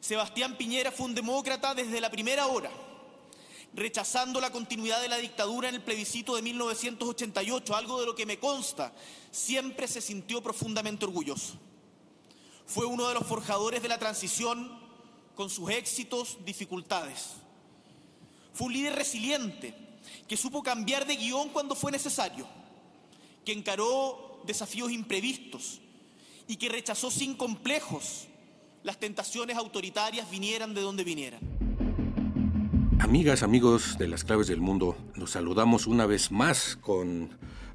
Sebastián Piñera fue un demócrata desde la primera hora, rechazando la continuidad de la dictadura en el plebiscito de 1988, algo de lo que me consta, siempre se sintió profundamente orgulloso. Fue uno de los forjadores de la transición con sus éxitos, dificultades. Fue un líder resiliente que supo cambiar de guion cuando fue necesario, que encaró desafíos imprevistos y que rechazó sin complejos las tentaciones autoritarias vinieran de donde vinieran. Amigas, amigos de las claves del mundo, nos saludamos una vez más con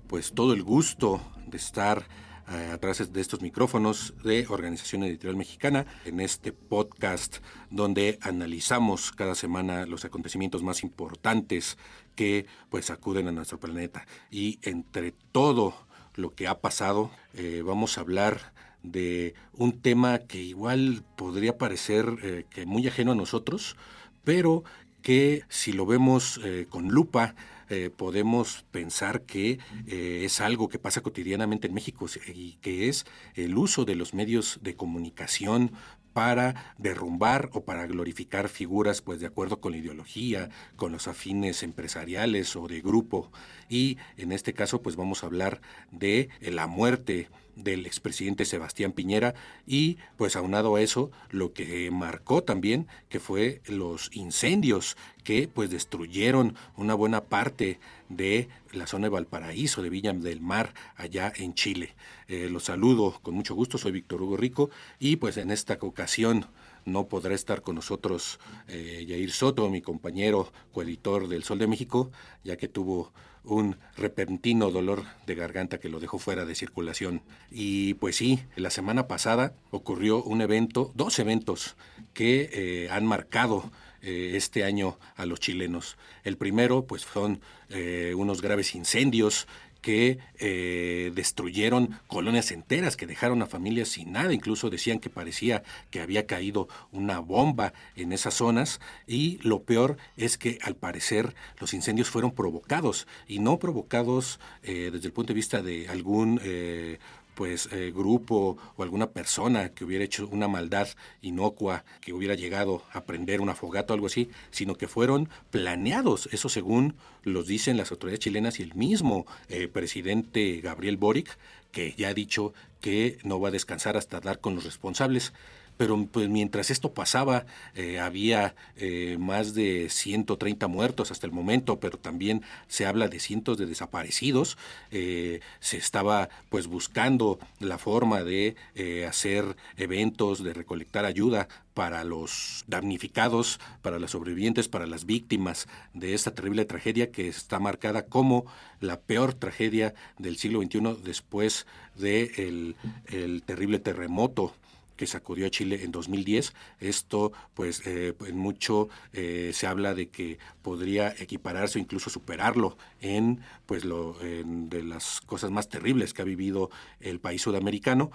pues todo el gusto de estar eh, a través de estos micrófonos de Organización Editorial Mexicana en este podcast donde analizamos cada semana los acontecimientos más importantes que pues acuden a nuestro planeta y entre todo lo que ha pasado eh, vamos a hablar de un tema que igual podría parecer eh, que muy ajeno a nosotros, pero que si lo vemos eh, con lupa, podemos pensar que es algo que pasa cotidianamente en México y que es el uso de los medios de comunicación para derrumbar o para glorificar figuras pues de acuerdo con la ideología, con los afines empresariales o de grupo. Y en este caso pues vamos a hablar de la muerte del expresidente Sebastián Piñera y pues aunado a eso lo que marcó también que fue los incendios que pues destruyeron una buena parte de la zona de Valparaíso, de Villa del Mar, allá en Chile. Eh, los saludo con mucho gusto, soy Víctor Hugo Rico y pues en esta ocasión no podrá estar con nosotros eh, Yair Soto, mi compañero coeditor del Sol de México, ya que tuvo un repentino dolor de garganta que lo dejó fuera de circulación. Y pues sí, la semana pasada ocurrió un evento, dos eventos que eh, han marcado eh, este año a los chilenos. El primero, pues, son eh, unos graves incendios que eh, destruyeron colonias enteras, que dejaron a familias sin nada, incluso decían que parecía que había caído una bomba en esas zonas y lo peor es que al parecer los incendios fueron provocados y no provocados eh, desde el punto de vista de algún eh, pues eh, grupo o alguna persona que hubiera hecho una maldad inocua, que hubiera llegado a prender una fogata o algo así, sino que fueron planeados, eso según los dicen las autoridades chilenas y el mismo eh, presidente Gabriel Boric, que ya ha dicho que no va a descansar hasta dar con los responsables pero pues mientras esto pasaba eh, había eh, más de 130 muertos hasta el momento, pero también se habla de cientos de desaparecidos. Eh, se estaba pues buscando la forma de hacer eventos, de recolectar ayuda para los damnificados, para los sobrevivientes, para las víctimas de esta terrible tragedia que está marcada como la peor tragedia del siglo XXI después del el terrible terremoto que sacudió a Chile en 2010. Esto, pues, eh, en mucho eh, se habla de que podría equipararse o incluso superarlo en, pues, lo de las cosas más terribles que ha vivido el país sudamericano.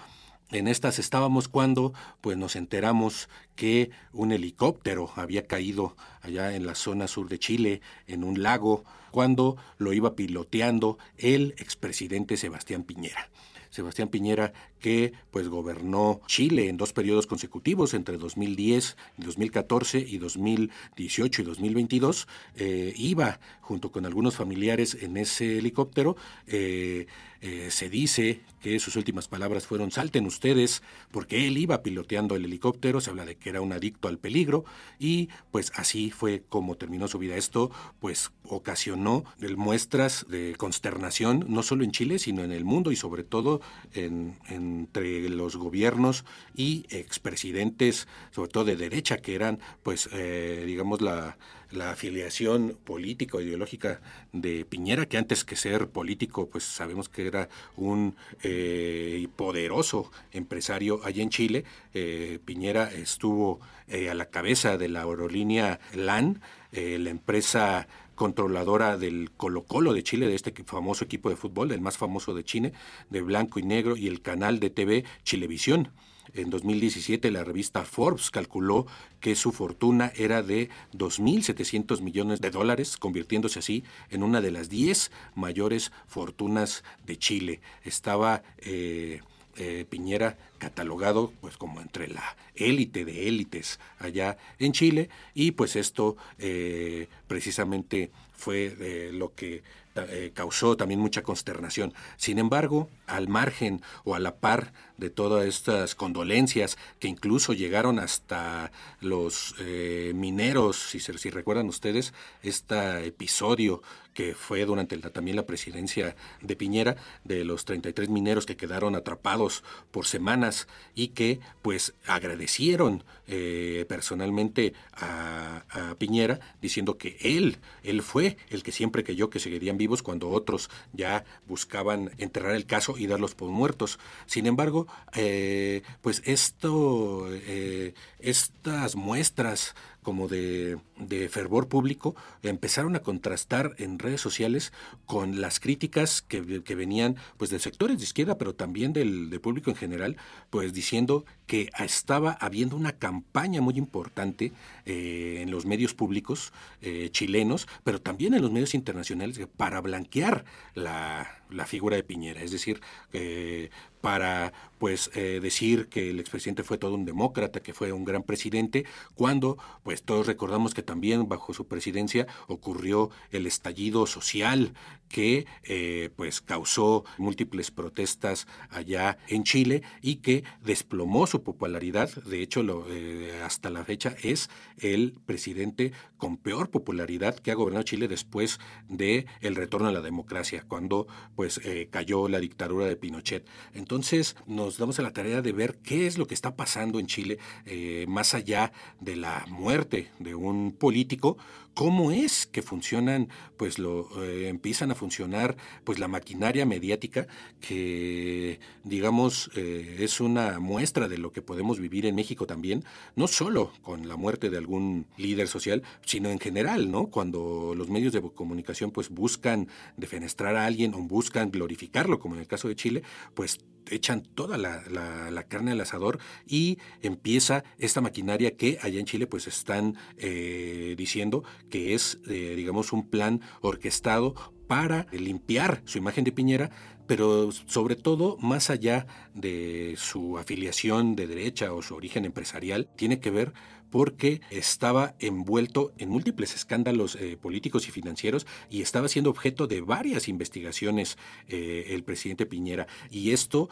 En estas estábamos cuando pues nos enteramos que un helicóptero había caído allá en la zona sur de Chile, en un lago, cuando lo iba piloteando el expresidente Sebastián Piñera. Sebastián Piñera, que pues gobernó Chile en dos periodos consecutivos, entre 2010 y 2014 y 2018 y 2022, eh, iba junto con algunos familiares en ese helicóptero. Eh, eh, se dice que sus últimas palabras fueron salten ustedes, porque él iba piloteando el helicóptero, se habla de que era un adicto al peligro, y pues así fue como terminó su vida. Esto pues ocasionó muestras de consternación, no solo en Chile, sino en el mundo y sobre todo entre los gobiernos y expresidentes, sobre todo de derecha, que eran pues eh, digamos la la afiliación política o ideológica de Piñera, que antes que ser político, pues sabemos que era un eh, poderoso empresario allá en Chile. Eh, Piñera estuvo a la cabeza de la aerolínea LAN, la empresa controladora del Colo Colo de Chile, de este famoso equipo de fútbol, el más famoso de Chile, de blanco y negro, y el canal de TV Chilevisión. En 2017 la revista Forbes calculó que su fortuna era de 2.700 millones de dólares, convirtiéndose así en una de las 10 mayores fortunas de Chile. Estaba eh, eh, Piñera catalogado pues como entre la élite de élites allá en Chile y pues esto eh, precisamente fue lo que eh, causó también mucha consternación. Sin embargo, al margen o a la par de todas estas condolencias que incluso llegaron hasta los eh, mineros, si, si recuerdan ustedes, este episodio que fue durante también la presidencia de Piñera, de los 33 mineros que quedaron atrapados por semanas y que pues agradecieron eh, personalmente a, a, Piñera diciendo que él, él fue el que siempre creyó que seguirían vivos cuando otros ya buscaban enterrar el caso y darlos por muertos. Sin embargo, eh, pues esto, eh, estas muestras como de, fervor público empezaron a contrastar en redes sociales con las críticas que, venían pues de sectores de izquierda, pero también del, público en general, pues diciendo que estaba habiendo una campaña muy importante eh, en los medios públicos eh, chilenos, pero también en los medios internacionales para blanquear la, la figura de Piñera, es decir, eh, para pues eh, decir que el expresidente fue todo un demócrata, que fue un gran presidente, cuando pues todos recordamos que también bajo su presidencia ocurrió el estallido social que eh, pues causó múltiples protestas allá en Chile y que desplomó su popularidad. De hecho, lo, eh, hasta la fecha es el presidente con peor popularidad que ha gobernado Chile después de el retorno a la democracia, cuando pues cayó la dictadura de Pinochet. Nos damos a la tarea de ver qué es lo que está pasando en Chile, eh, más allá de la muerte de un político, cómo es que funcionan, pues lo eh, empiezan a funcionar, pues la maquinaria mediática que, digamos, eh, es una muestra de lo que podemos vivir en México también, no solo con la muerte de algún líder social, sino en general, ¿no? Cuando los medios de comunicación, pues buscan defenestrar a alguien o buscan glorificarlo, como en el caso de Chile, pues echan toda la, carne al asador y empieza esta maquinaria que allá en Chile pues están eh, diciendo que es, eh, digamos, un plan orquestado para limpiar su imagen de Piñera, pero sobre todo, más allá de su afiliación de derecha o su origen empresarial, tiene que ver porque estaba envuelto en múltiples escándalos eh, políticos y financieros y estaba siendo objeto de varias investigaciones eh, el presidente Piñera. Y esto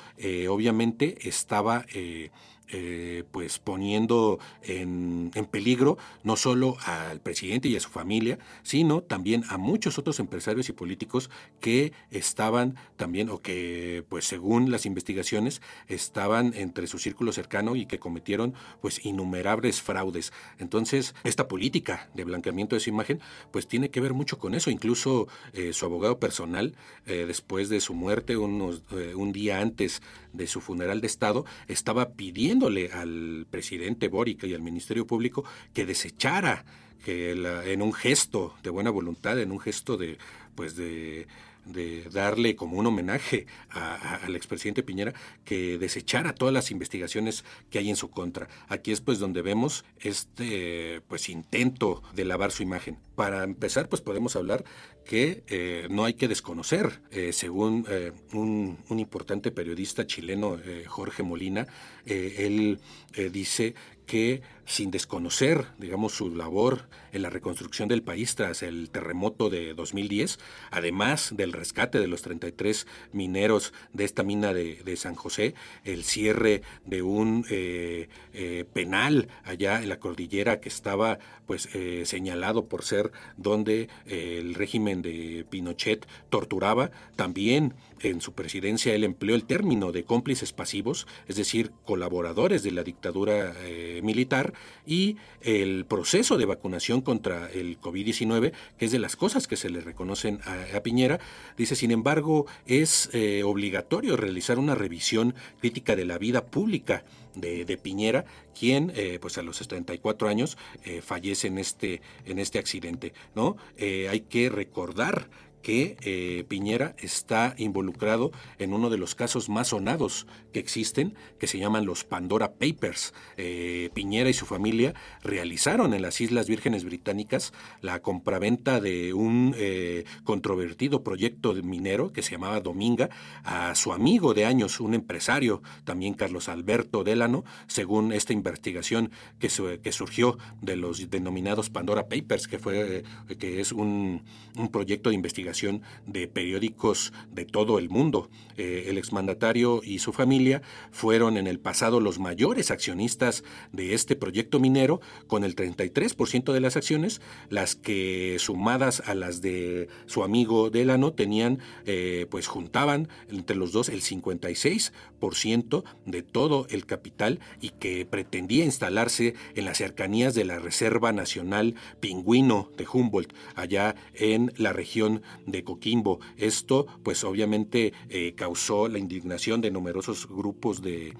obviamente estaba eh, pues poniendo en, peligro no solo al presidente y a su familia, sino también a muchos otros empresarios y políticos que estaban también, o que pues según las investigaciones, estaban entre su círculo cercano y que cometieron pues innumerables fraudes. Entonces, esta política de blanqueamiento de su imagen, pues tiene que ver mucho con eso. Incluso eh, su abogado personal, eh, después de su muerte, un día antes de su funeral de Estado, estaba pidiéndole al presidente Boric y al Ministerio Público que desechara que en un gesto de buena voluntad, en un gesto de pues de de darle como un homenaje al expresidente Piñera que desechara todas las investigaciones que hay en su contra. Aquí es pues donde vemos este pues intento de lavar su imagen. Para empezar pues podemos hablar que eh, no hay que desconocer, eh, según eh, un, un, importante periodista chileno, Jorge Molina, él dice que sin desconocer, digamos, su labor en la reconstrucción del país tras el terremoto de 2010, además del rescate de los 33 mineros de esta mina de, San José, el cierre de un eh, eh, penal allá en la cordillera que estaba pues eh, señalado por ser donde el régimen de Pinochet torturaba, también en su presidencia él empleó el término de cómplices pasivos, es decir, colaboradores de la dictadura militar y el proceso de vacunación contra el COVID-19, que es de las cosas que se le reconocen a, Piñera. Dice, sin embargo, es obligatorio realizar una revisión crítica de la vida pública de, Piñera, quien pues a los 74 años fallece en este, en este accidente. ¿no? hay que recordar que eh, Piñera está involucrado en uno de los casos más sonados que existen, que se llaman los Pandora Papers. Eh, Piñera y su familia realizaron en las Islas Vírgenes Británicas la compraventa de un eh, controvertido proyecto minero que se llamaba Dominga a su amigo de años, un empresario, también Carlos Alberto Delano, según esta investigación que, que surgió de los denominados Pandora Papers, que, fue, que es un, un proyecto de investigación de periódicos de todo el mundo. Eh, el exmandatario y su familia fueron en el pasado los mayores accionistas de este proyecto minero, con el 33% de las acciones, las que sumadas a las de su amigo Delano tenían, eh, pues juntaban entre los dos el 56% de todo el capital y que pretendía instalarse en las cercanías de la Reserva Nacional Pingüino de Humboldt, allá en la región de Coquimbo. Esto, pues obviamente, eh, causó la indignación de numerosos grupos de,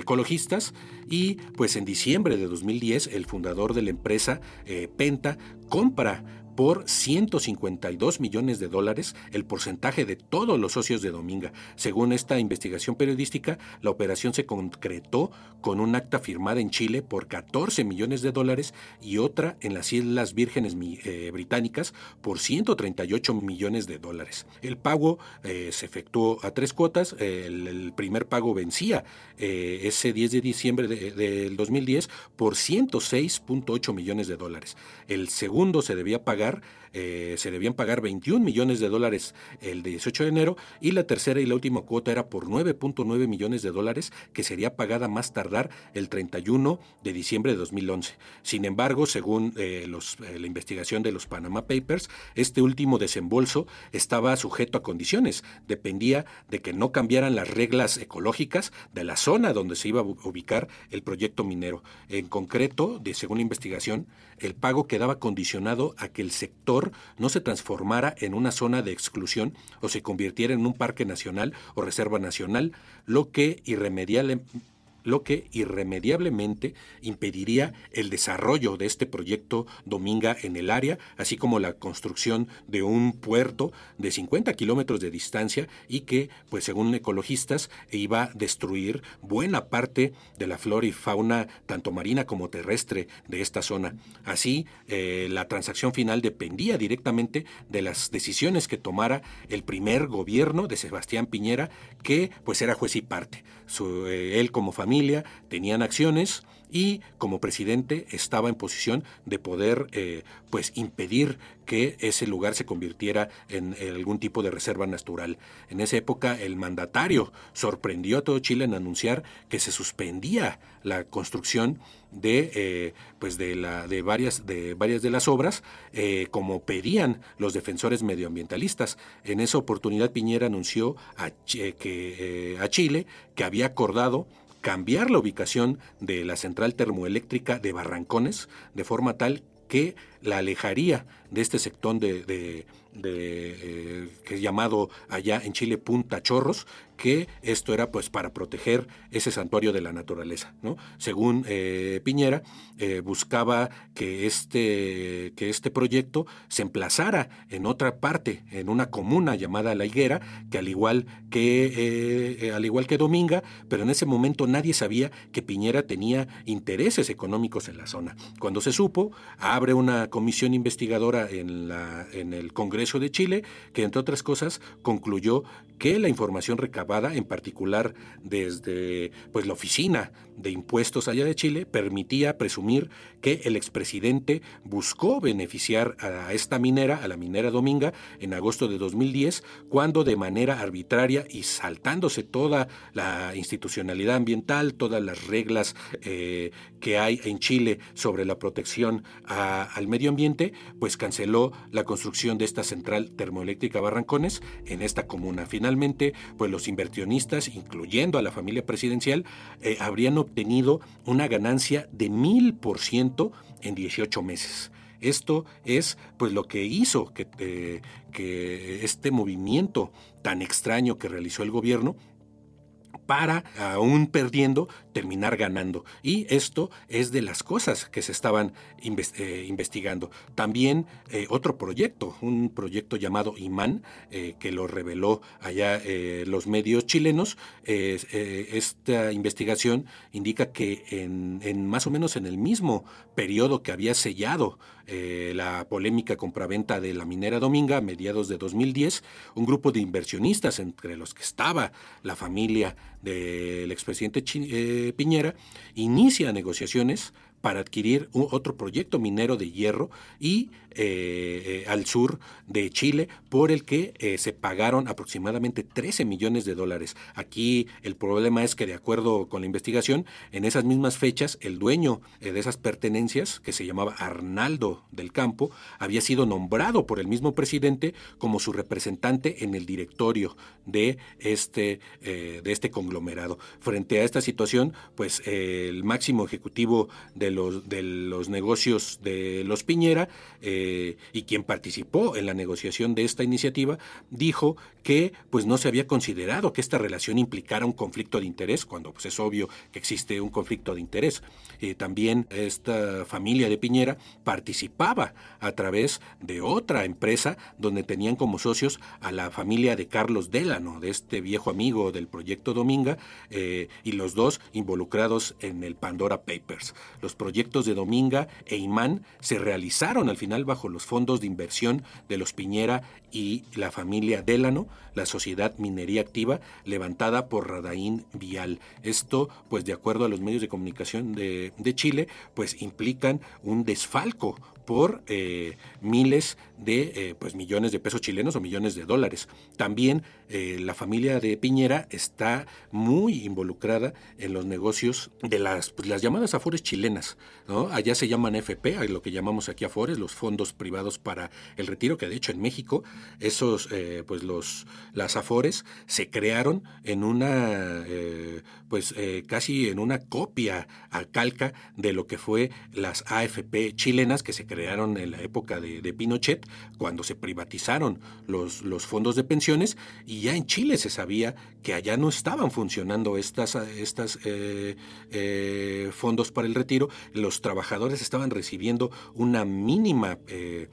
ecologistas y pues en diciembre de 2010 el fundador de la empresa eh, Penta compra por 152 millones de dólares el porcentaje de todos los socios de Dominga. Según esta investigación periodística, la operación se concretó con un acta firmada en Chile por 14 millones de dólares y otra en las Islas Vírgenes eh, Británicas por 138 millones de dólares. El pago eh, se efectuó a tres cuotas. El, primer pago vencía eh, ese 10 de diciembre del 2010 por 106.8 millones de dólares. El segundo se debía pagar lugar eh, se debían pagar 21 millones de dólares el 18 de enero y la tercera y la última cuota era por 9.9 millones de dólares que sería pagada más tardar el 31 de diciembre de 2011. Sin embargo, según eh, eh, la investigación de los Panama Papers, este último desembolso estaba sujeto a condiciones. Dependía de que no cambiaran las reglas ecológicas de la zona donde se iba a ubicar el proyecto minero. En concreto, de, según la investigación, el pago quedaba condicionado a que el sector no se transformara en una zona de exclusión o se convirtiera en un parque nacional o reserva nacional, lo que irremediablemente lo que irremediablemente impediría el desarrollo de este proyecto Dominga en el área, así como la construcción de un puerto de 50 kilómetros de distancia y que, pues según ecologistas, iba a destruir buena parte de la flora y fauna, tanto marina como terrestre, de esta zona. Así, eh, la transacción final dependía directamente de las decisiones que tomara el primer gobierno de Sebastián Piñera, que pues era juez y parte. Eh, él como familia tenían acciones y como presidente estaba en posición de poder eh, pues impedir que ese lugar se convirtiera en, algún tipo de reserva natural. En esa época el mandatario sorprendió a todo Chile en anunciar que se suspendía la construcción de eh, pues de la de varias de varias de las obras eh, como pedían los defensores medioambientalistas en esa oportunidad Piñera anunció a, que, a Chile que había acordado cambiar la ubicación de la central termoeléctrica de Barrancones de forma tal que la alejaría de este sector de, eh, que es llamado allá en Chile Punta Chorros, que esto era pues para proteger ese santuario de la naturaleza. ¿no? Según eh, Piñera, eh, buscaba que este, que este proyecto se emplazara en otra parte, en una comuna llamada La Higuera, que al igual que, al igual que Dominga, pero en ese momento nadie sabía que Piñera tenía intereses económicos en la zona. Cuando se supo, abre una comisión investigadora en, la, en el Congreso de Chile, que entre otras cosas concluyó que la información recabada, en particular desde pues, la oficina de impuestos allá de Chile, permitía presumir que el expresidente buscó beneficiar a esta minera, a la minera Dominga, en agosto de 2010, cuando de manera arbitraria y saltándose toda la institucionalidad ambiental, todas las reglas eh, que hay en Chile sobre la protección al medio ambiente, pues canceló la construcción de esta central termoeléctrica Barrancones en esta comuna. Final finalmente, pues los inversionistas, incluyendo a la familia presidencial, eh, habrían obtenido una ganancia de mil por ciento en 18 meses. Esto es pues lo que hizo eh, que este movimiento tan extraño que realizó el gobierno para, aún perdiendo, terminar ganando. Y esto es de las cosas que se estaban eh, investigando. También eh, otro proyecto, un proyecto llamado Imán, eh, que lo reveló allá los medios chilenos. esta investigación indica que en, en, más o menos en el mismo periodo que había sellado la polémica compraventa de la minera Dominga a mediados de 2010, un grupo de inversionistas, entre los que estaba la familia del expresidente eh, Piñera, inicia negociaciones para adquirir otro proyecto minero de hierro y eh, eh, al sur de Chile, por el que eh, se pagaron aproximadamente 13 millones de dólares. Aquí el problema es que, de acuerdo con la investigación, en esas mismas fechas, el dueño de esas pertenencias, que se llamaba Arnaldo del Campo, había sido nombrado por el mismo presidente como su representante en el directorio de este, de este conglomerado. Frente a esta situación, pues el máximo ejecutivo de los, de los negocios de los Piñera, y quien participó en la negociación de esta iniciativa, dijo que pues no se había considerado que esta relación implicara un conflicto de interés, cuando pues, es obvio que existe un conflicto de interés. Eh, también esta familia de Piñera participaba a través de otra empresa donde tenían como socios a la familia de Carlos Delano, de este viejo amigo del proyecto Dominga, eh, y los dos involucrados en el Pandora Papers. Los proyectos de Dominga e Imán se realizaron al final bajo los fondos de inversión de los Piñera y la familia Delano, la sociedad minería activa levantada por Radaín Vial. Esto, pues de acuerdo a los medios de comunicación de, de Chile, pues implican un desfalco por eh, miles de eh, pues millones de pesos chilenos o millones de dólares. También eh, la familia de Piñera está muy involucrada en los negocios de las, pues, las llamadas afores chilenas. Allá se llaman FP, hay lo que llamamos aquí afores, los fondos privados para el retiro, que de hecho en México esos pues los las afores se crearon en una pues casi en una copia a calca de lo que fue las AFP chilenas que se crearon crearon en la época de, Pinochet, cuando se privatizaron los, los, fondos de pensiones, y ya en Chile se sabía que allá no estaban funcionando estas, estas eh, eh, fondos para el retiro, los trabajadores estaban recibiendo una mínima eh,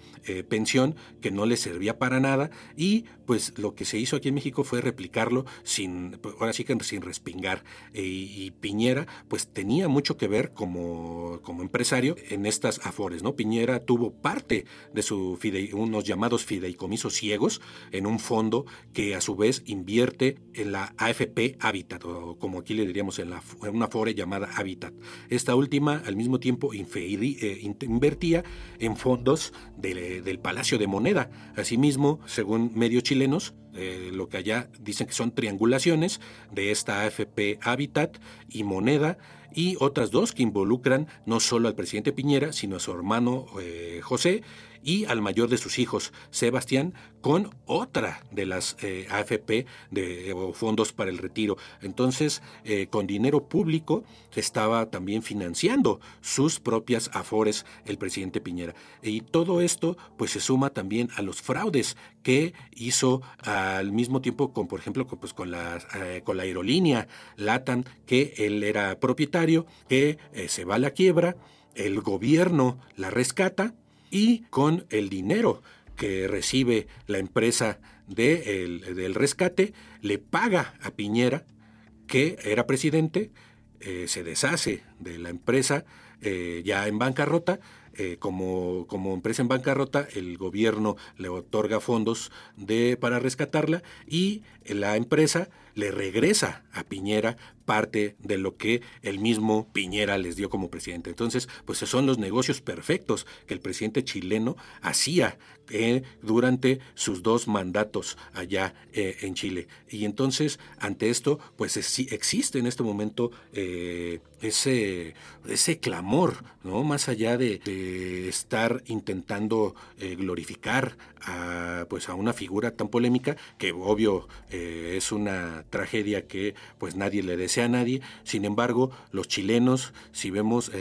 pensión que no les servía para nada, y pues lo que se hizo aquí en México fue replicarlo sin, ahora sí que sin respingar, y Piñera pues tenía mucho que ver como, como empresario en estas afores, ¿no? Piñera tuvo parte de su unos llamados fideicomisos ciegos en un fondo que a su vez invierte en la AFP Habitat, o como aquí le diríamos en, la, una fore llamada Habitat. Esta última al mismo tiempo eh, invertía en fondos del Palacio de Moneda. Asimismo, según medios chilenos, eh, lo que allá dicen que son triangulaciones de esta AFP Habitat y Moneda y otras dos que involucran no solo al presidente Piñera, sino a su hermano eh, José y al mayor de sus hijos, Sebastián, con otra de las eh, AFP de, o fondos para el retiro. Entonces, eh, con dinero público estaba también financiando sus propias afores el presidente Piñera. Y todo esto pues se suma también a los fraudes que hizo al mismo tiempo con, por ejemplo, con, pues, con, la, eh, con la aerolínea LATAM, que él era propietario, que se va a la quiebra, el gobierno la rescata, y con el dinero que recibe la empresa del rescate, le paga a Piñera, que era presidente, eh, se deshace de la empresa eh, ya en bancarrota, eh, como, como empresa en bancarrota, el gobierno le otorga fondos de, para rescatarla y la empresa le regresa a Piñera parte de lo que el mismo Piñera les dio como presidente. Entonces, pues son los negocios perfectos que el presidente chileno hacía eh, durante sus dos mandatos allá eh, en Chile. Y entonces, ante esto, pues existe en este momento eh, ese, ese clamor, ¿no? Más allá de, estar intentando glorificar a, pues a una figura tan polémica que obvio eh, es una tragedia que pues nadie le desea a nadie. Sin embargo, los chilenos, si vemos,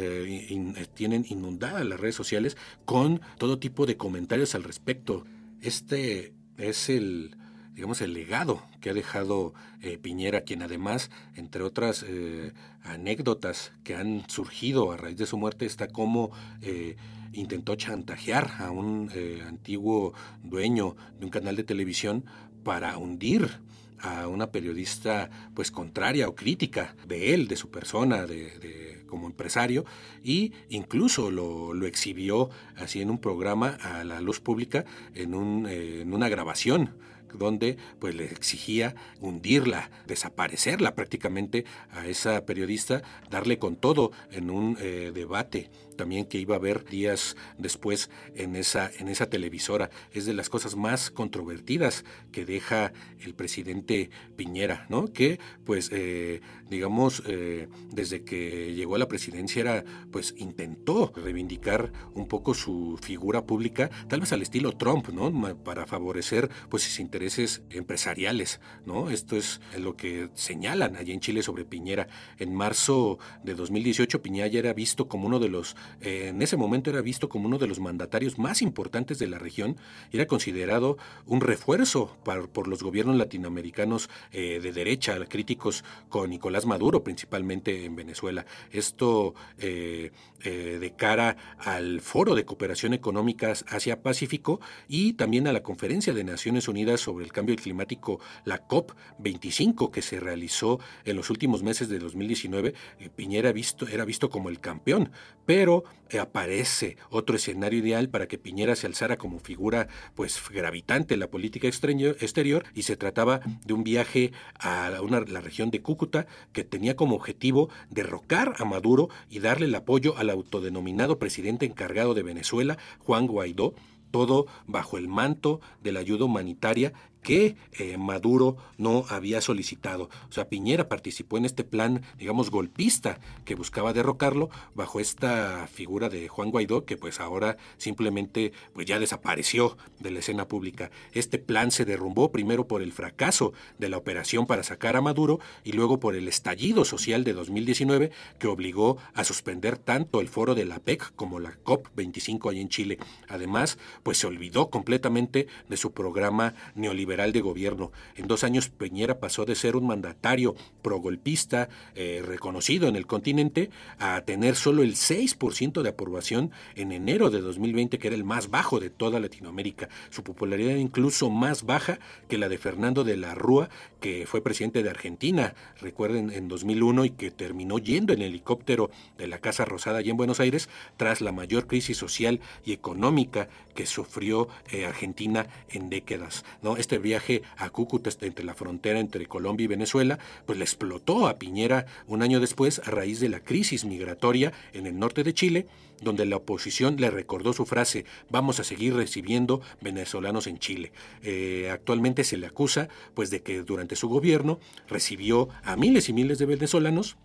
tienen inundadas las redes sociales con todo tipo de comentarios al respecto. Este es el digamos, el legado que ha dejado eh, Piñera, quien además, entre otras eh, anécdotas que han surgido a raíz de su muerte, está como eh, intentó chantajear a un antiguo dueño de un canal de televisión para hundir a una periodista pues contraria o crítica de él, de su persona, de, como empresario, y incluso lo, exhibió así en un programa a la luz pública en, un, en una grabación donde pues le exigía hundirla, desaparecerla prácticamente a esa periodista, darle con todo en un eh, debate también que iba a haber días después en esa, en esa televisora. Es de las cosas más controvertidas que deja el presidente Piñera, ¿no? Que, pues, eh, digamos, eh, desde que llegó a la presidencia era, pues, intentó reivindicar un poco su figura pública, tal vez al estilo Trump, ¿no? Para favorecer, pues, sus intereses empresariales, ¿no? Esto es lo que señalan allí en Chile sobre Piñera. En marzo de 2018 Piñera era visto como uno de los, eh, en ese momento era visto como uno de los mandatarios más importantes de la región y era considerado un refuerzo por los gobiernos latinoamericanos eh, de derecha, críticos con Nicolás Maduro principalmente en Venezuela. Esto eh, de cara al Foro de Cooperación Económica Asia-Pacífico y también a la Conferencia de Naciones Unidas sobre el cambio climático, la COP25 que se realizó en los últimos meses de 2019, eh, Piñera visto, era visto como el campeón, pero eh, aparece otro escenario ideal para que Piñera se alzara como figura pues gravitante en la política exterior y se trataba de un viaje a la región de Cúcuta que tenía como objetivo derrocar a Maduro y darle el apoyo al autodenominado presidente encargado de Venezuela, Juan Guaidó, todo bajo el manto de la ayuda humanitaria que eh, Maduro no había solicitado. O sea, Piñera participó en este plan, digamos, golpista que buscaba derrocarlo bajo esta figura de Juan Guaidó, que pues ahora simplemente pues ya desapareció de la escena pública. Este plan se derrumbó primero por el fracaso de la operación para sacar a Maduro y luego por el estallido social de 2019 que obligó a suspender tanto el foro de la PEC como la COP25 ahí en Chile. Además, pues se olvidó completamente de su programa neoliberal de gobierno. En dos años Peñera pasó de ser un mandatario progolpista eh, reconocido en el continente a tener solo el 6% de aprobación en enero de 2020, que era el más bajo de toda Latinoamérica. Su popularidad incluso más baja que la de Fernando de la Rúa, que fue presidente de Argentina, recuerden, en 2001 y que terminó yendo en helicóptero de la Casa Rosada allí en Buenos Aires tras la mayor crisis social y económica que sufrió eh, Argentina en décadas. ¿no? Este viaje a Cúcuta entre la frontera entre Colombia y Venezuela, pues le explotó a Piñera un año después a raíz de la crisis migratoria en el norte de Chile, donde la oposición le recordó su frase, vamos a seguir recibiendo venezolanos en Chile. Eh, actualmente se le acusa pues de que durante su gobierno recibió a miles y miles de venezolanos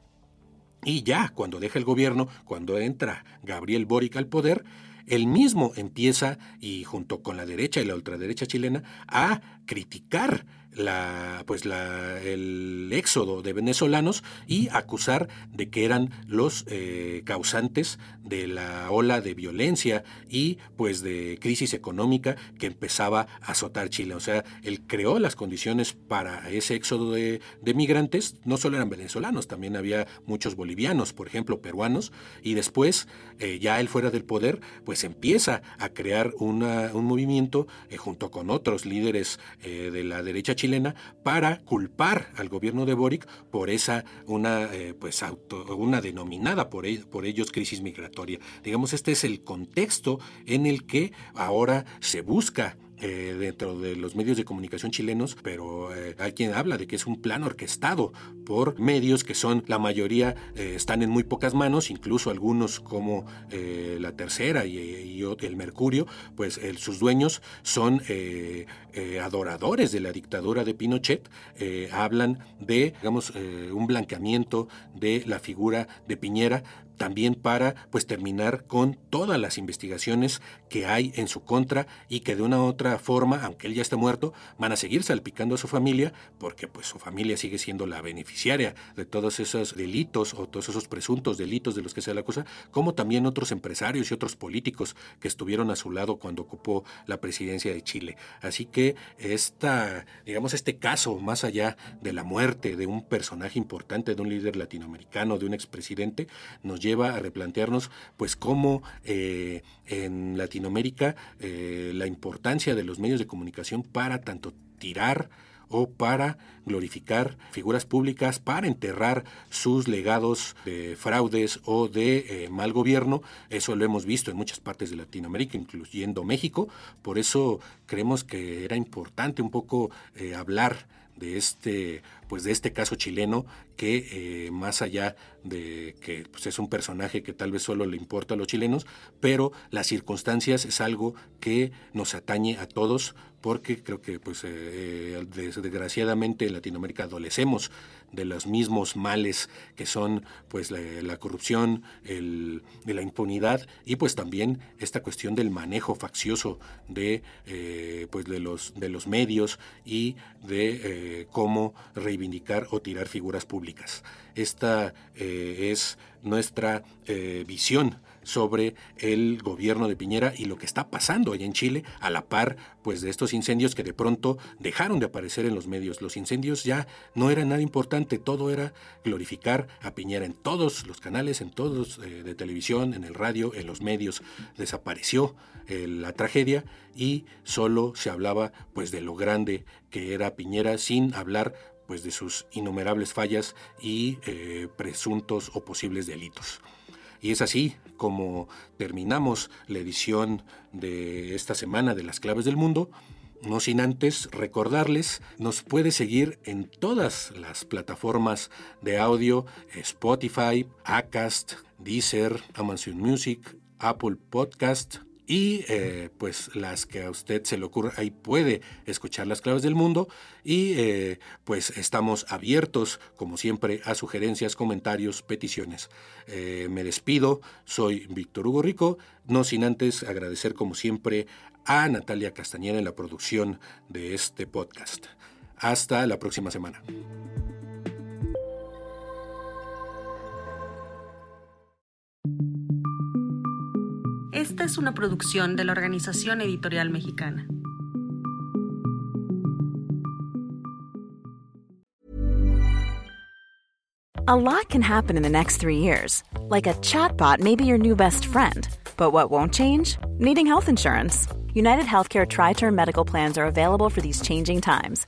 y ya cuando deja el gobierno, cuando entra Gabriel Boric al poder, él mismo empieza, y junto con la derecha y la ultraderecha chilena, a criticar la, pues la, el éxodo de venezolanos y acusar de que eran los eh, causantes de la ola de violencia y pues de crisis económica que empezaba a azotar Chile. O sea, él creó las condiciones para ese éxodo de, migrantes, no solo eran venezolanos, también había muchos bolivianos, por ejemplo, peruanos, y después, eh, ya él fuera del poder, pues empieza a crear una, un movimiento eh, junto con otros líderes de la derecha chilena para culpar al gobierno de Boric por esa una eh, pues auto, una denominada por, e, por ellos crisis migratoria. Digamos este es el contexto en el que ahora se busca eh, dentro de los medios de comunicación chilenos, pero eh, hay quien habla de que es un plan orquestado por medios que son, la mayoría están en muy pocas manos, incluso algunos como la tercera y, el Mercurio, pues sus dueños son adoradores de la dictadura de Pinochet, hablan de, digamos, un blanqueamiento de la figura de Piñera también para pues terminar con todas las investigaciones que hay en su contra y que de una u otra forma, aunque él ya esté muerto, van a seguir salpicando a su familia porque pues su familia sigue siendo la beneficiaria de todos esos delitos o todos esos presuntos delitos de los que se le acusa, como también otros empresarios y otros políticos que estuvieron a su lado cuando ocupó la presidencia de Chile. Así que esta, digamos, este caso, más allá de la muerte de un personaje importante, de un líder latinoamericano, de un expresidente, nos lleva a replantearnos pues cómo eh, en Latinoamérica eh, la importancia de los medios de comunicación para tanto tirar o para glorificar figuras públicas, para enterrar sus legados de fraudes o de eh, mal gobierno. Eso lo hemos visto en muchas partes de Latinoamérica, incluyendo México. Por eso creemos que era importante un poco hablar de este pues de este caso chileno que eh, más allá de que pues, es un personaje que tal vez solo le importa a los chilenos, pero las circunstancias es algo que nos atañe a todos porque creo que pues eh, eh, desgraciadamente en Latinoamérica adolecemos de los mismos males que son pues la, corrupción, el, de la impunidad y pues también esta cuestión del manejo faccioso de pues de los de los medios y de cómo reivindicar o tirar figuras públicas. Esta eh, es nuestra eh, visión sobre el gobierno de Piñera y lo que está pasando allá en Chile a la par pues de estos incendios que de pronto dejaron de aparecer en los medios. Los incendios ya no eran nada importante, todo era glorificar a Piñera en todos los canales, en todos eh, de televisión, en el radio, en los medios. Desapareció la tragedia y solo se hablaba pues de lo grande que era Piñera sin hablar pues, de sus innumerables fallas y eh, presuntos o posibles delitos. Y es así como terminamos la edición de esta semana de Las Claves del Mundo. No sin antes recordarles, nos puede seguir en todas las plataformas de audio, Spotify, Acast, Deezer, Amazon Music, Apple Podcast, y eh, pues las que a usted se le ocurra, ahí puede escuchar las claves del mundo y eh, pues estamos abiertos como siempre a sugerencias, comentarios, peticiones. Eh, me despido, soy Víctor Hugo Rico, no sin antes agradecer como siempre a Natalia Castañeda en la producción de este podcast. Hasta la próxima semana. Esta es una producción de la Organización Editorial Mexicana. A lot can happen in the next three years. Like a chatbot may be your new best friend. But what won't change? Needing health insurance. United Healthcare Tri Term Medical Plans are available for these changing times